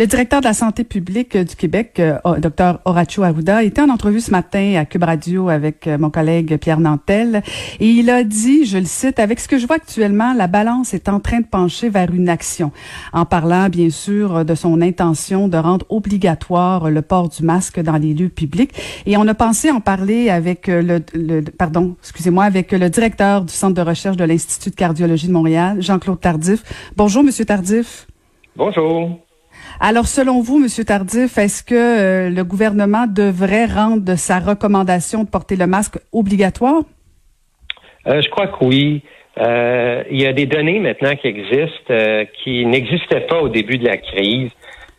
Le directeur de la santé publique du Québec, euh, Dr Horacio Arruda, était en entrevue ce matin à Cube Radio avec euh, mon collègue Pierre Nantel et il a dit, je le cite, avec ce que je vois actuellement, la balance est en train de pencher vers une action, en parlant bien sûr de son intention de rendre obligatoire le port du masque dans les lieux publics. Et on a pensé en parler avec euh, le, le pardon, excusez-moi, avec le directeur du Centre de recherche de l'Institut de cardiologie de Montréal, Jean-Claude Tardif. Bonjour, Monsieur Tardif. Bonjour. Alors, selon vous, Monsieur Tardif, est-ce que euh, le gouvernement devrait rendre sa recommandation de porter le masque obligatoire? Euh, je crois que oui. Euh, il y a des données maintenant qui existent qui n'existaient pas au début de la crise.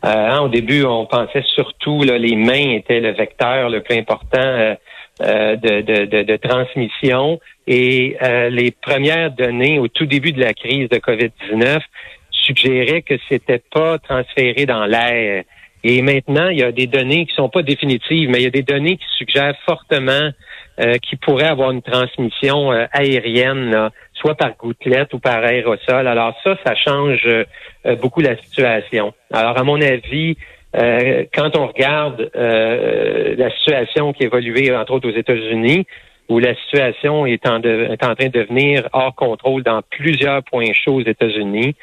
Hein, au début, on pensait surtout là, les mains étaient le vecteur le plus important de, transmission. Et les premières données au tout début de la crise de COVID-19 suggérait que c'était pas transféré dans l'air. Et maintenant, il y a des données qui sont pas définitives, mais il y a des données qui suggèrent fortement euh, qu'il pourrait avoir une transmission euh, aérienne, soit par gouttelette ou par aérosol. Alors ça, ça change euh, beaucoup la situation. Alors à mon avis, quand on regarde la situation qui évolué, entre autres aux États-Unis, où la situation est en, est en train de devenir hors contrôle dans plusieurs points chauds aux États-Unis,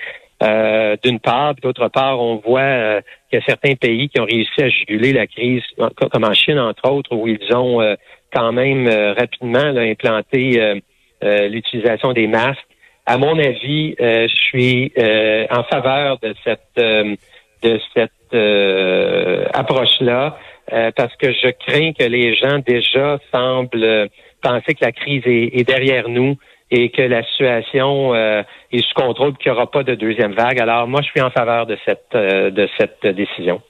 euh, d'une part, d'autre part, on voit euh, qu'il y a certains pays qui ont réussi à juguler la crise, comme en Chine entre autres, où ils ont euh, quand même rapidement implanté l'utilisation des masques. À mon avis, je suis en faveur de cette de cette approche-là parce que je crains que les gens déjà semblent penser que la crise est derrière nous et que la situation euh, est sous contrôle, qu'il n'y aura pas de deuxième vague. Alors moi, je suis en faveur de cette euh, de cette décision.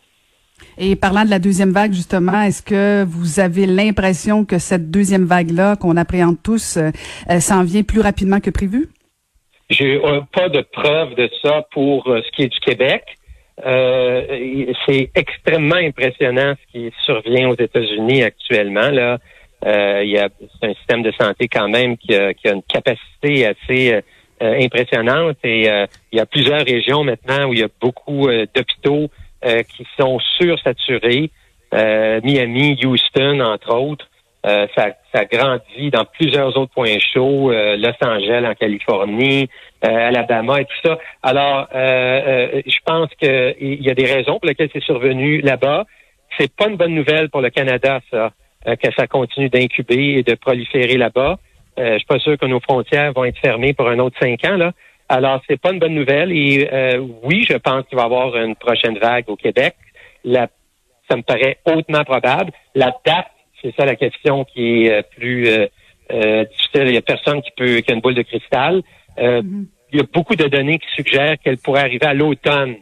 Et parlant de la deuxième vague, justement, est-ce que vous avez l'impression que cette deuxième vague-là, qu'on appréhende tous, euh, s'en vient plus rapidement que prévu? J'ai pas de preuve de ça pour ce qui est du Québec. c'est extrêmement impressionnant ce qui survient aux États-Unis actuellement. Là, euh, il y a un système de santé quand même qui a, qui a une capacité assez euh, euh, impressionnante et il y a plusieurs régions maintenant où il y a beaucoup d'hôpitaux qui sont sursaturés. Miami, Houston, entre autres. ça, ça grandit dans plusieurs autres points chauds, Los Angeles en Californie, Alabama et tout ça. Alors, je pense qu'il y a des raisons pour lesquelles c'est survenu là-bas. C'est pas une bonne nouvelle pour le Canada, ça. Euh, que ça continue d'incuber et de proliférer là-bas. Euh, je suis pas sûr que nos frontières vont être fermées pour un autre cinq ans. Là. Alors, c'est pas une bonne nouvelle. Et euh, oui, je pense qu'il va y avoir une prochaine vague au Québec. La, ça me paraît hautement probable. La date, c'est ça la question qui est plus difficile. Il y a personne qui peut qui a une boule de cristal. Mm-hmm. Il y a beaucoup de données qui suggèrent qu'elle pourrait arriver à l'automne,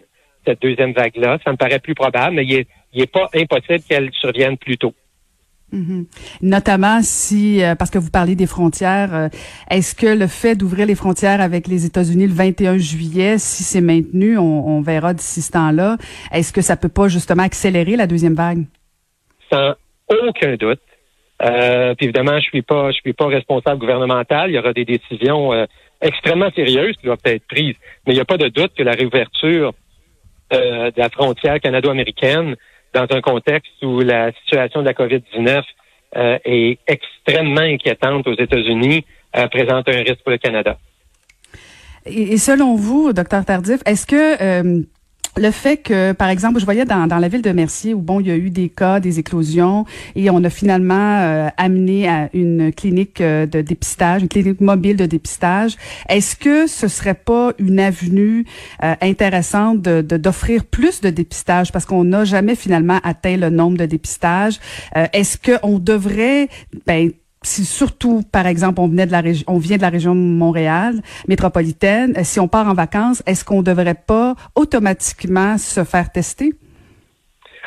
cette deuxième vague-là. Ça me paraît plus probable, mais il n'est pas impossible qu'elle survienne plus tôt. Mhm. Notamment si, euh, parce que vous parlez des frontières, euh, est-ce que le fait d'ouvrir les frontières avec les États-Unis le 21 juillet, si c'est maintenu, on, verra d'ici ce temps-là, est-ce que ça peut pas justement accélérer la deuxième vague? Sans aucun doute. Euh, puis évidemment, je suis pas, je suis pas responsable gouvernemental. Il y aura des décisions extrêmement sérieuses qui doivent être prises. Mais il n'y a pas de doute que la réouverture de la frontière canado-américaine dans un contexte où la situation de la COVID-19 euh, est extrêmement inquiétante aux États-Unis, euh, présente un risque pour le Canada. Et, selon vous, docteur Tardif, est-ce que euh, le fait que, par exemple, je voyais dans, dans la ville de Mercier où bon, il y a eu des cas, des éclosions, et on a finalement euh, amené à une clinique euh, de dépistage, une clinique mobile de dépistage. Est-ce que ce serait pas une avenue euh, intéressante de d'offrir plus de dépistage? Parce qu'on n'a jamais finalement atteint le nombre de dépistages Est-ce que on devrait ben, si surtout, par exemple, on venait de la région, on vient de la région de Montréal métropolitaine, euh, si on part en vacances, est-ce qu'on ne devrait pas automatiquement se faire tester?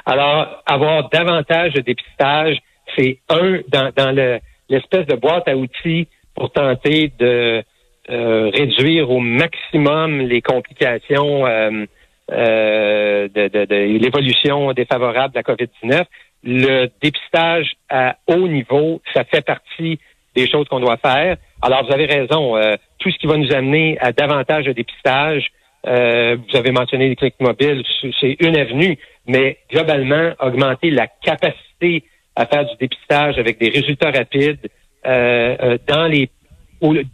Alors, avoir davantage de dépistage, c'est un dans, l'espèce de boîte à outils pour tenter de euh, réduire au maximum les complications euh, de, de l'évolution défavorable de la COVID-19. Le dépistage à haut niveau, ça fait partie des choses qu'on doit faire. Alors, vous avez raison. Euh, tout ce qui va nous amener à davantage de dépistage, euh, vous avez mentionné les cliniques mobiles, c'est une avenue, mais globalement, augmenter la capacité à faire du dépistage avec des résultats rapides euh, dans les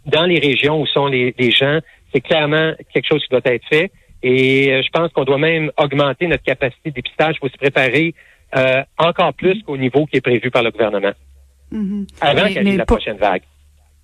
dans les régions où sont les, les gens, c'est clairement quelque chose qui doit être fait. Et je pense qu'on doit même augmenter notre capacité de dépistage pour se préparer encore plus qu'au niveau qui est prévu par le gouvernement. Mm-hmm. Avant qu'il y ait la prochaine vague.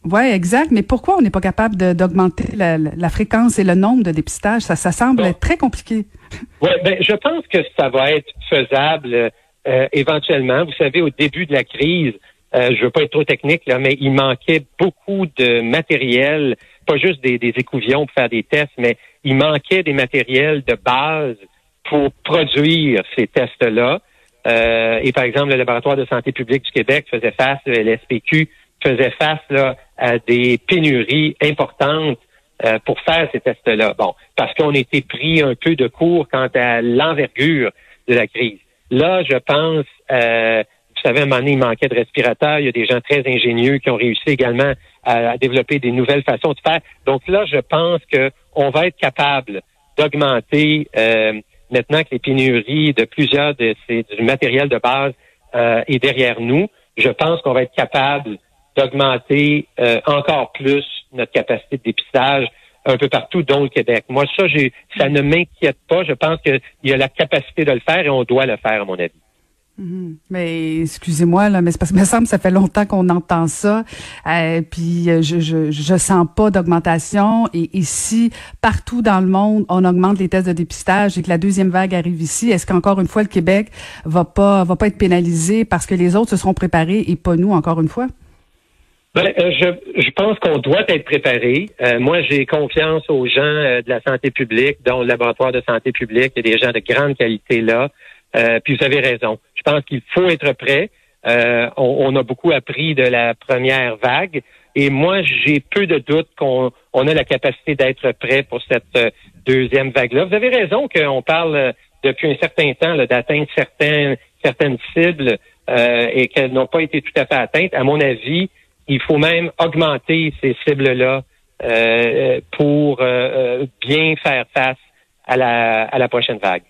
Oui, exact. Mais pourquoi on n'est pas capable d'augmenter la, la, fréquence et le nombre de dépistages? Ça, ça semble être très compliqué. Oui, ben, je pense que ça va être faisable euh, éventuellement. Vous savez, au début de la crise, euh, je veux pas être trop technique, là, mais il manquait beaucoup de matériel, pas juste des, des écouvions pour faire des tests, mais il manquait des matériels de base pour produire ces tests-là. Euh, et par exemple, le laboratoire de santé publique du Québec faisait face, le LSPQ faisait face là, à des pénuries importantes euh, pour faire ces tests-là. Bon, parce qu'on était pris un peu de court quant à l'envergure de la crise. Là, je pense, euh, vous savez, à un moment donné, il manquait de respirateurs. Il y a des gens très ingénieux qui ont réussi également à, développer des nouvelles façons de faire. Donc là, je pense qu'on va être capable d'augmenter euh, maintenant que les pénuries de plusieurs de ces du matériel de base euh, est derrière nous. Je pense qu'on va être capable d'augmenter euh, encore plus notre capacité de dépistage un peu partout, dont le Québec. Moi, ça, j'ai, ça ne m'inquiète pas. Je pense qu'il y a la capacité de le faire et on doit le faire, à mon avis. Mhm. Mais excusez-moi là, mais c'est parce que me semble ça fait longtemps qu'on entend ça. Euh, puis euh, je, je je sens pas d'augmentation. Et ici, partout dans le monde, on augmente les tests de dépistage et que la deuxième vague arrive ici. Est-ce qu'encore une fois le Québec va pas va pas être pénalisé parce que les autres se seront préparés et pas nous encore une fois? Ben, euh, je, je, pense qu'on doit être préparé. Moi, j'ai confiance aux gens de la santé publique, dont le laboratoire de santé publique. Il y a des gens de grande qualité là. Puis vous avez raison. Je pense qu'il faut être prêt. On, a beaucoup appris de la première vague. Et moi, j'ai peu de doutes qu'on on a la capacité d'être prêt pour cette deuxième vague-là. Vous avez raison qu'on parle depuis un certain temps d'atteindre certaines, certaines cibles et qu'elles n'ont pas été tout à fait atteintes. À mon avis, il faut même augmenter ces cibles-là euh, pour euh, euh, bien faire face à la, à la prochaine vague.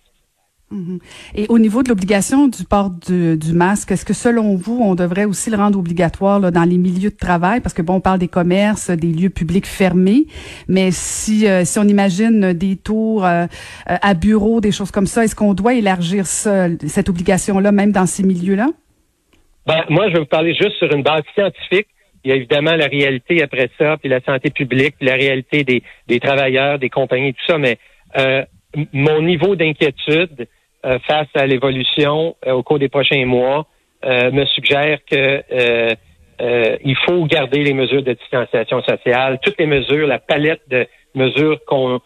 Mhm. Et au niveau de l'obligation du port du, masque, est-ce que selon vous, on devrait aussi le rendre obligatoire dans les milieux de travail? Parce que bon, on parle des commerces, des lieux publics fermés, mais si, si on imagine des tours à bureaux, des choses comme ça, est-ce qu'on doit élargir ça, cette obligation-là, même dans ces milieux-là? Ben, moi, je vais vous parler juste sur une base scientifique. Il y a évidemment la réalité après ça, puis la santé publique, puis la réalité des, des travailleurs, des compagnies, tout ça. Mais euh, mon niveau d'inquiétude euh, face à l'évolution euh, au cours des prochains mois me suggère que il faut garder les mesures de distanciation sociale, toutes les mesures, la palette de mesures qu'on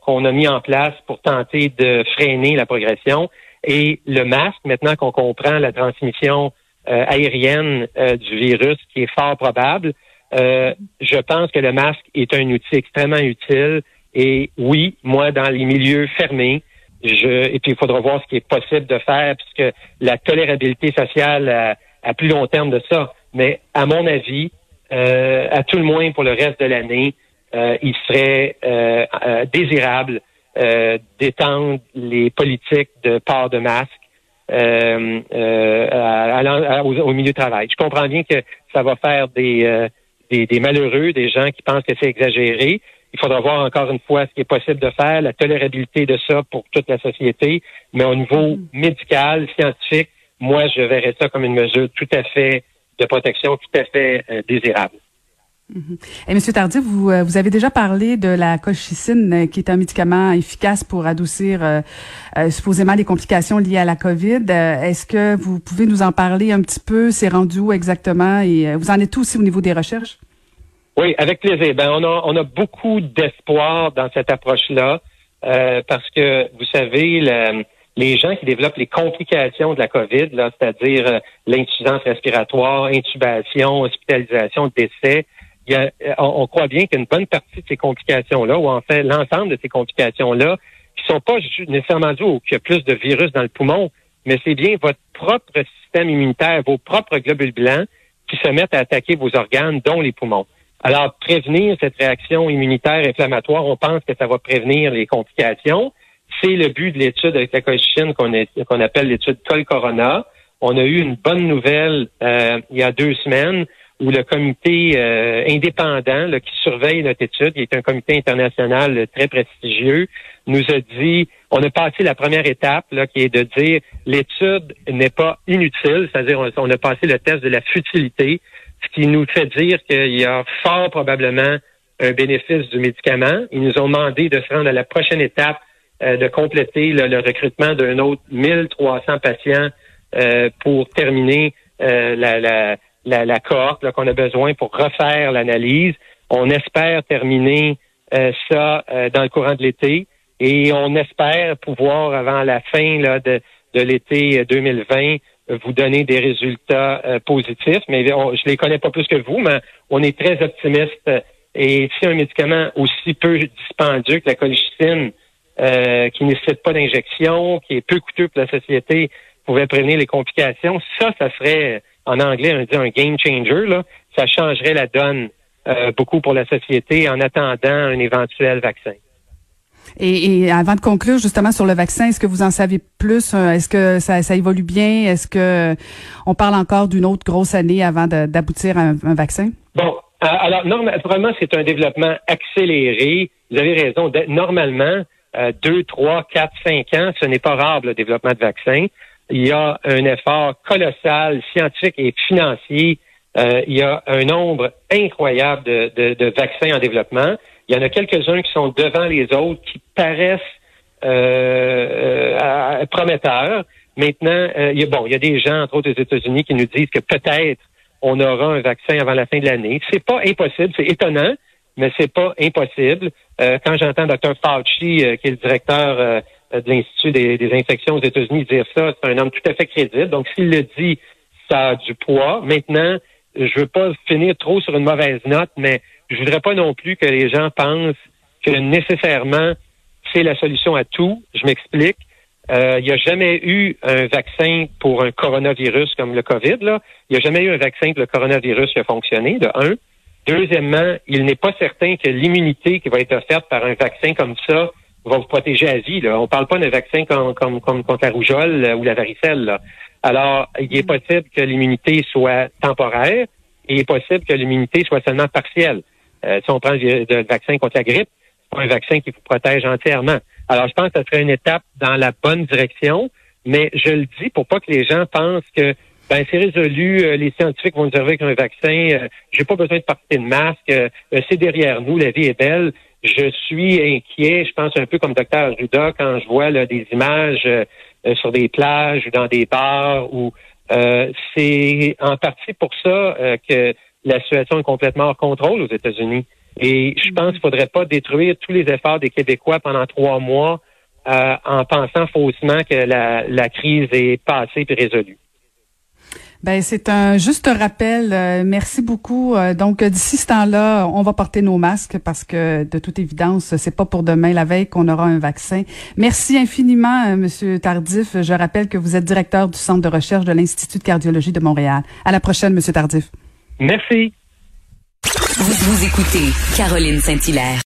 qu'on a mis en place pour tenter de freiner la progression. Et le masque, maintenant qu'on comprend la transmission euh, aérienne euh, du virus qui est fort probable. Euh, je pense que le masque est un outil extrêmement utile. Et oui, moi, dans les milieux fermés, je, et puis il faudra voir ce qui est possible de faire, puisque la tolérabilité sociale à, plus long terme de ça. Mais à mon avis, à tout le moins pour le reste de l'année, il serait désirable d'étendre les politiques de port de masque euh, euh, au, milieu de travail. Je comprends bien que ça va faire euh, des, des, malheureux, des gens qui pensent que c'est exagéré. Il faudra voir encore une fois ce qui est possible de faire, la tolérabilité de ça pour toute la société, mais au niveau mm-hmm. médical, scientifique, moi, je verrais ça comme une mesure tout à fait de protection, tout à fait désirable. Mhm. Et Monsieur Tardif, vous, euh, vous avez déjà parlé de la colchicine, euh, qui est un médicament efficace pour adoucir euh, supposément les complications liées à la COVID. Est-ce que vous pouvez nous en parler un petit peu? C'est rendu où exactement? Et vous en êtes où aussi au niveau des recherches? Oui, avec plaisir. Ben, on a, on a beaucoup d'espoir dans cette approche-là parce que, vous savez, les gens qui développent les complications de la COVID, là, c'est-à-dire l'insuffisance respiratoire, intubation, hospitalisation, décès, euh, on, croit bien qu'une bonne partie de ces complications-là, ou en fait l'ensemble de ces complications-là, qui sont pas nécessairement dues au qu'il y a plus de virus dans le poumon, mais c'est bien votre propre système immunitaire, vos propres globules blancs qui se mettent à attaquer vos organes, dont les poumons. Alors, prévenir cette réaction immunitaire inflammatoire, on pense que ça va prévenir les complications. C'est le but de l'étude avec la colchicine qu'on appelle l'étude Col-Corona. On a eu une bonne nouvelle euh, il y a deux semaines où le comité euh, indépendant qui surveille notre étude, qui est un comité international très prestigieux, nous a dit, on a passé la première étape, là, qui est de dire l'étude n'est pas inutile, c'est-à-dire on, a passé le test de la futilité, ce qui nous fait dire qu'il y a fort probablement un bénéfice du médicament. Ils nous ont demandé de se rendre à la prochaine étape, euh, de compléter le recrutement d'un autre 1300 patients euh, pour terminer la, la la, la cohorte qu'on a besoin pour refaire l'analyse. On espère terminer euh, ça euh, dans le courant de l'été et on espère pouvoir, avant la fin là, de, de l'été 2020, vous donner des résultats euh, positifs. Mais je les connais pas plus que vous, mais on est très optimiste. Et si un médicament aussi peu dispendieux que la colchicine, qui ne nécessite pas d'injection, qui est peu coûteux pour la société, pouvait prévenir les complications, ça, ça serait en anglais, on dit un game changer, là, ça changerait la donne euh, beaucoup pour la société en attendant un éventuel vaccin. Et, avant de conclure justement sur le vaccin, est-ce que vous en savez plus? Euh, Est-ce que ça, évolue bien? Est-ce que on parle encore d'une autre grosse année avant d'aboutir à un, vaccin? Bon, euh, alors normalement c'est un développement accéléré. Vous avez raison. Normalement, deux, trois, quatre, cinq ans, ce n'est pas rare le développement de vaccins il y a un effort colossal, scientifique et financier. Euh, il y a un nombre incroyable de, vaccins en développement. Il y en a quelques-uns qui sont devant les autres, qui paraissent euh, euh, prometteurs. Maintenant, il y a, bon, il y a des gens, entre autres aux États-Unis, qui nous disent que peut-être on aura un vaccin avant la fin de l'année. C'est pas impossible, c'est étonnant, mais c'est pas impossible. quand j'entends Dr. Fauci, qui est le directeur euh, de l'Institut des, infections aux États-Unis dire ça, c'est un homme tout à fait crédible. Donc, s'il le dit, ça a du poids. Maintenant, je veux pas finir trop sur une mauvaise note, mais je voudrais pas non plus que les gens pensent que nécessairement c'est la solution à tout. Je m'explique. Euh, il n'y a jamais eu un vaccin pour un coronavirus comme le COVID. Là. Il n'y a jamais eu un vaccin pour le coronavirus qui a fonctionné, de un. Deuxièmement, il n'est pas certain que l'immunité qui va être offerte par un vaccin comme ça va vous protéger à vie. Là. On parle pas d'un vaccin comme, comme, comme, contre la rougeole euh, ou la varicelle. Alors, il est possible que l'immunité soit temporaire et il est possible que l'immunité soit seulement partielle. Euh, si on prend le, vaccin contre la grippe, c'est pas un vaccin qui vous protège entièrement. Alors, je pense que ce serait une étape dans la bonne direction, mais je le dis pour pas que les gens pensent que ben c'est résolu, euh, les scientifiques vont nous dire qu'un vaccin, euh, j'ai pas besoin de porter de masque, c'est derrière nous, la vie est belle je suis inquiet, je pense un peu comme docteur Ruda quand je vois des images euh, sur des plages ou dans des bars euh, c'est en partie pour ça euh, que la situation est complètement hors contrôle aux États-Unis. Et je pense qu'il ne faudrait pas détruire tous les efforts des Québécois pendant trois mois en pensant faussement que la, la crise est passée et résolue. Ben c'est un juste rappel. Euh, merci beaucoup. Euh, donc d'ici ce temps-là, on va porter nos masques parce que de toute évidence, c'est pas pour demain la veille qu'on aura un vaccin. Merci infiniment, euh, Monsieur Tardif. Je rappelle que vous êtes directeur du centre de recherche de l'Institut de cardiologie de Montréal. À la prochaine, Monsieur Tardif. Merci. Vous, vous écoutez Caroline Saint-Hilaire.